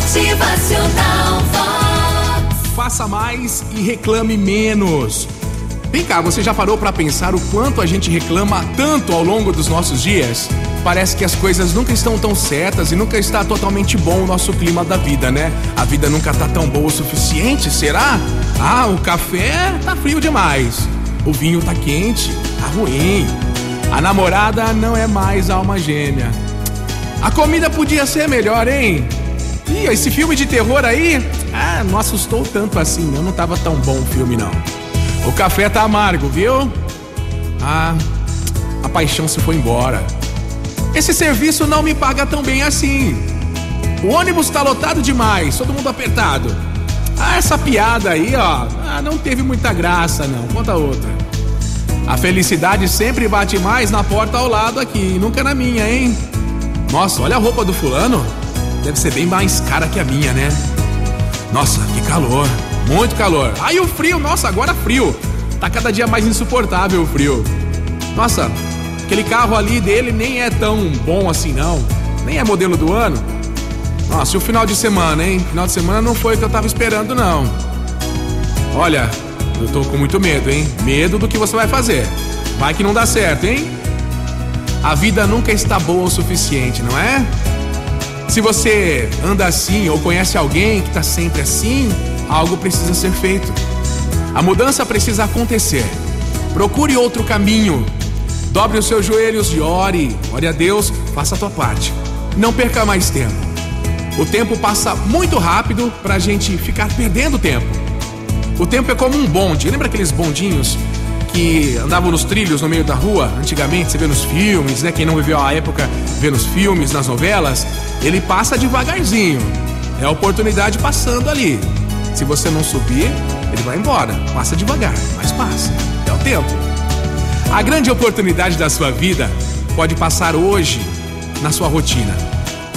Motivacional Vox. Faça mais e reclame menos. Vem cá, você já parou para pensar o quanto a gente reclama tanto ao longo dos nossos dias? Parece que as coisas nunca estão tão certas e nunca está totalmente bom o nosso clima da vida, né? A vida nunca tá tão boa o suficiente, será? Ah, o café tá frio demais. O vinho tá quente, tá ruim. A namorada não é mais alma gêmea. A comida podia ser melhor, hein? Ih, esse filme de terror aí, ah, não assustou tanto assim, não, não tava tão bom o filme não. O café tá amargo, viu? Ah, a paixão se foi embora. Esse serviço não me paga tão bem assim. O ônibus tá lotado demais, todo mundo apertado. Ah, essa piada aí, ó, ah, não teve muita graça não. Conta outra. A felicidade sempre bate mais na porta ao lado aqui, nunca na minha, hein? Nossa, olha a roupa do fulano. Deve ser bem mais cara que a minha, né? Nossa, que calor. Muito calor. Aí o frio, nossa, agora frio. Tá cada dia mais insuportável o frio. Nossa, aquele carro ali dele nem é tão bom assim não. Nem é modelo do ano. Nossa, e o final de semana, hein? Final de semana não foi o que eu tava esperando, não. Olha, eu tô com muito medo, hein? Medo do que você vai fazer. Vai que não dá certo, hein? A vida nunca está boa o suficiente, não é? Se você anda assim ou conhece alguém que está sempre assim, algo precisa ser feito. A mudança precisa acontecer. Procure outro caminho. Dobre os seus joelhos e ore. Ore a Deus, faça a tua parte. Não perca mais tempo. O tempo passa muito rápido para a gente ficar perdendo tempo. O tempo é como um bonde. Lembra aqueles bondinhos que andavam nos trilhos no meio da rua? Antigamente, você vê nos filmes, né? Quem não viveu a época, vê nos filmes, nas novelas. Ele passa devagarzinho. É a oportunidade passando ali. Se você não subir, ele vai embora. Passa devagar, mas passa. É o tempo. A grande oportunidade da sua vida pode passar hoje na sua rotina.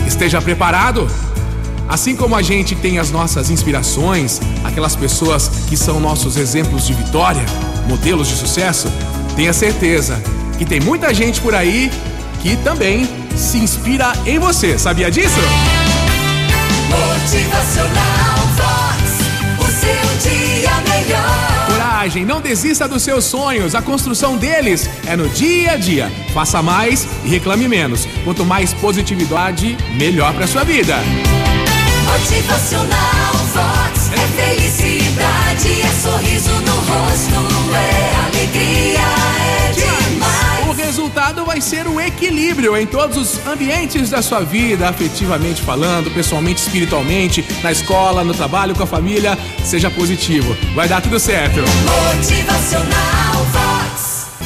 Esteja preparado. Assim como a gente tem as nossas inspirações, aquelas pessoas que são nossos exemplos de vitória, modelos de sucesso, tenha certeza que tem muita gente por aí que também se inspira em você. Sabia disso? Motivacional Vox. O seu dia melhor. Coragem, não desista dos seus sonhos. A construção deles é no dia a dia. Faça mais e reclame menos. Quanto mais positividade, melhor para sua vida. Motivacional Vox. É felicidade, é sorriso no rosto, vai ser o equilíbrio em todos os ambientes da sua vida, afetivamente falando, pessoalmente, espiritualmente, na escola, no trabalho, com a família. Seja positivo. Vai dar tudo certo. Motivacional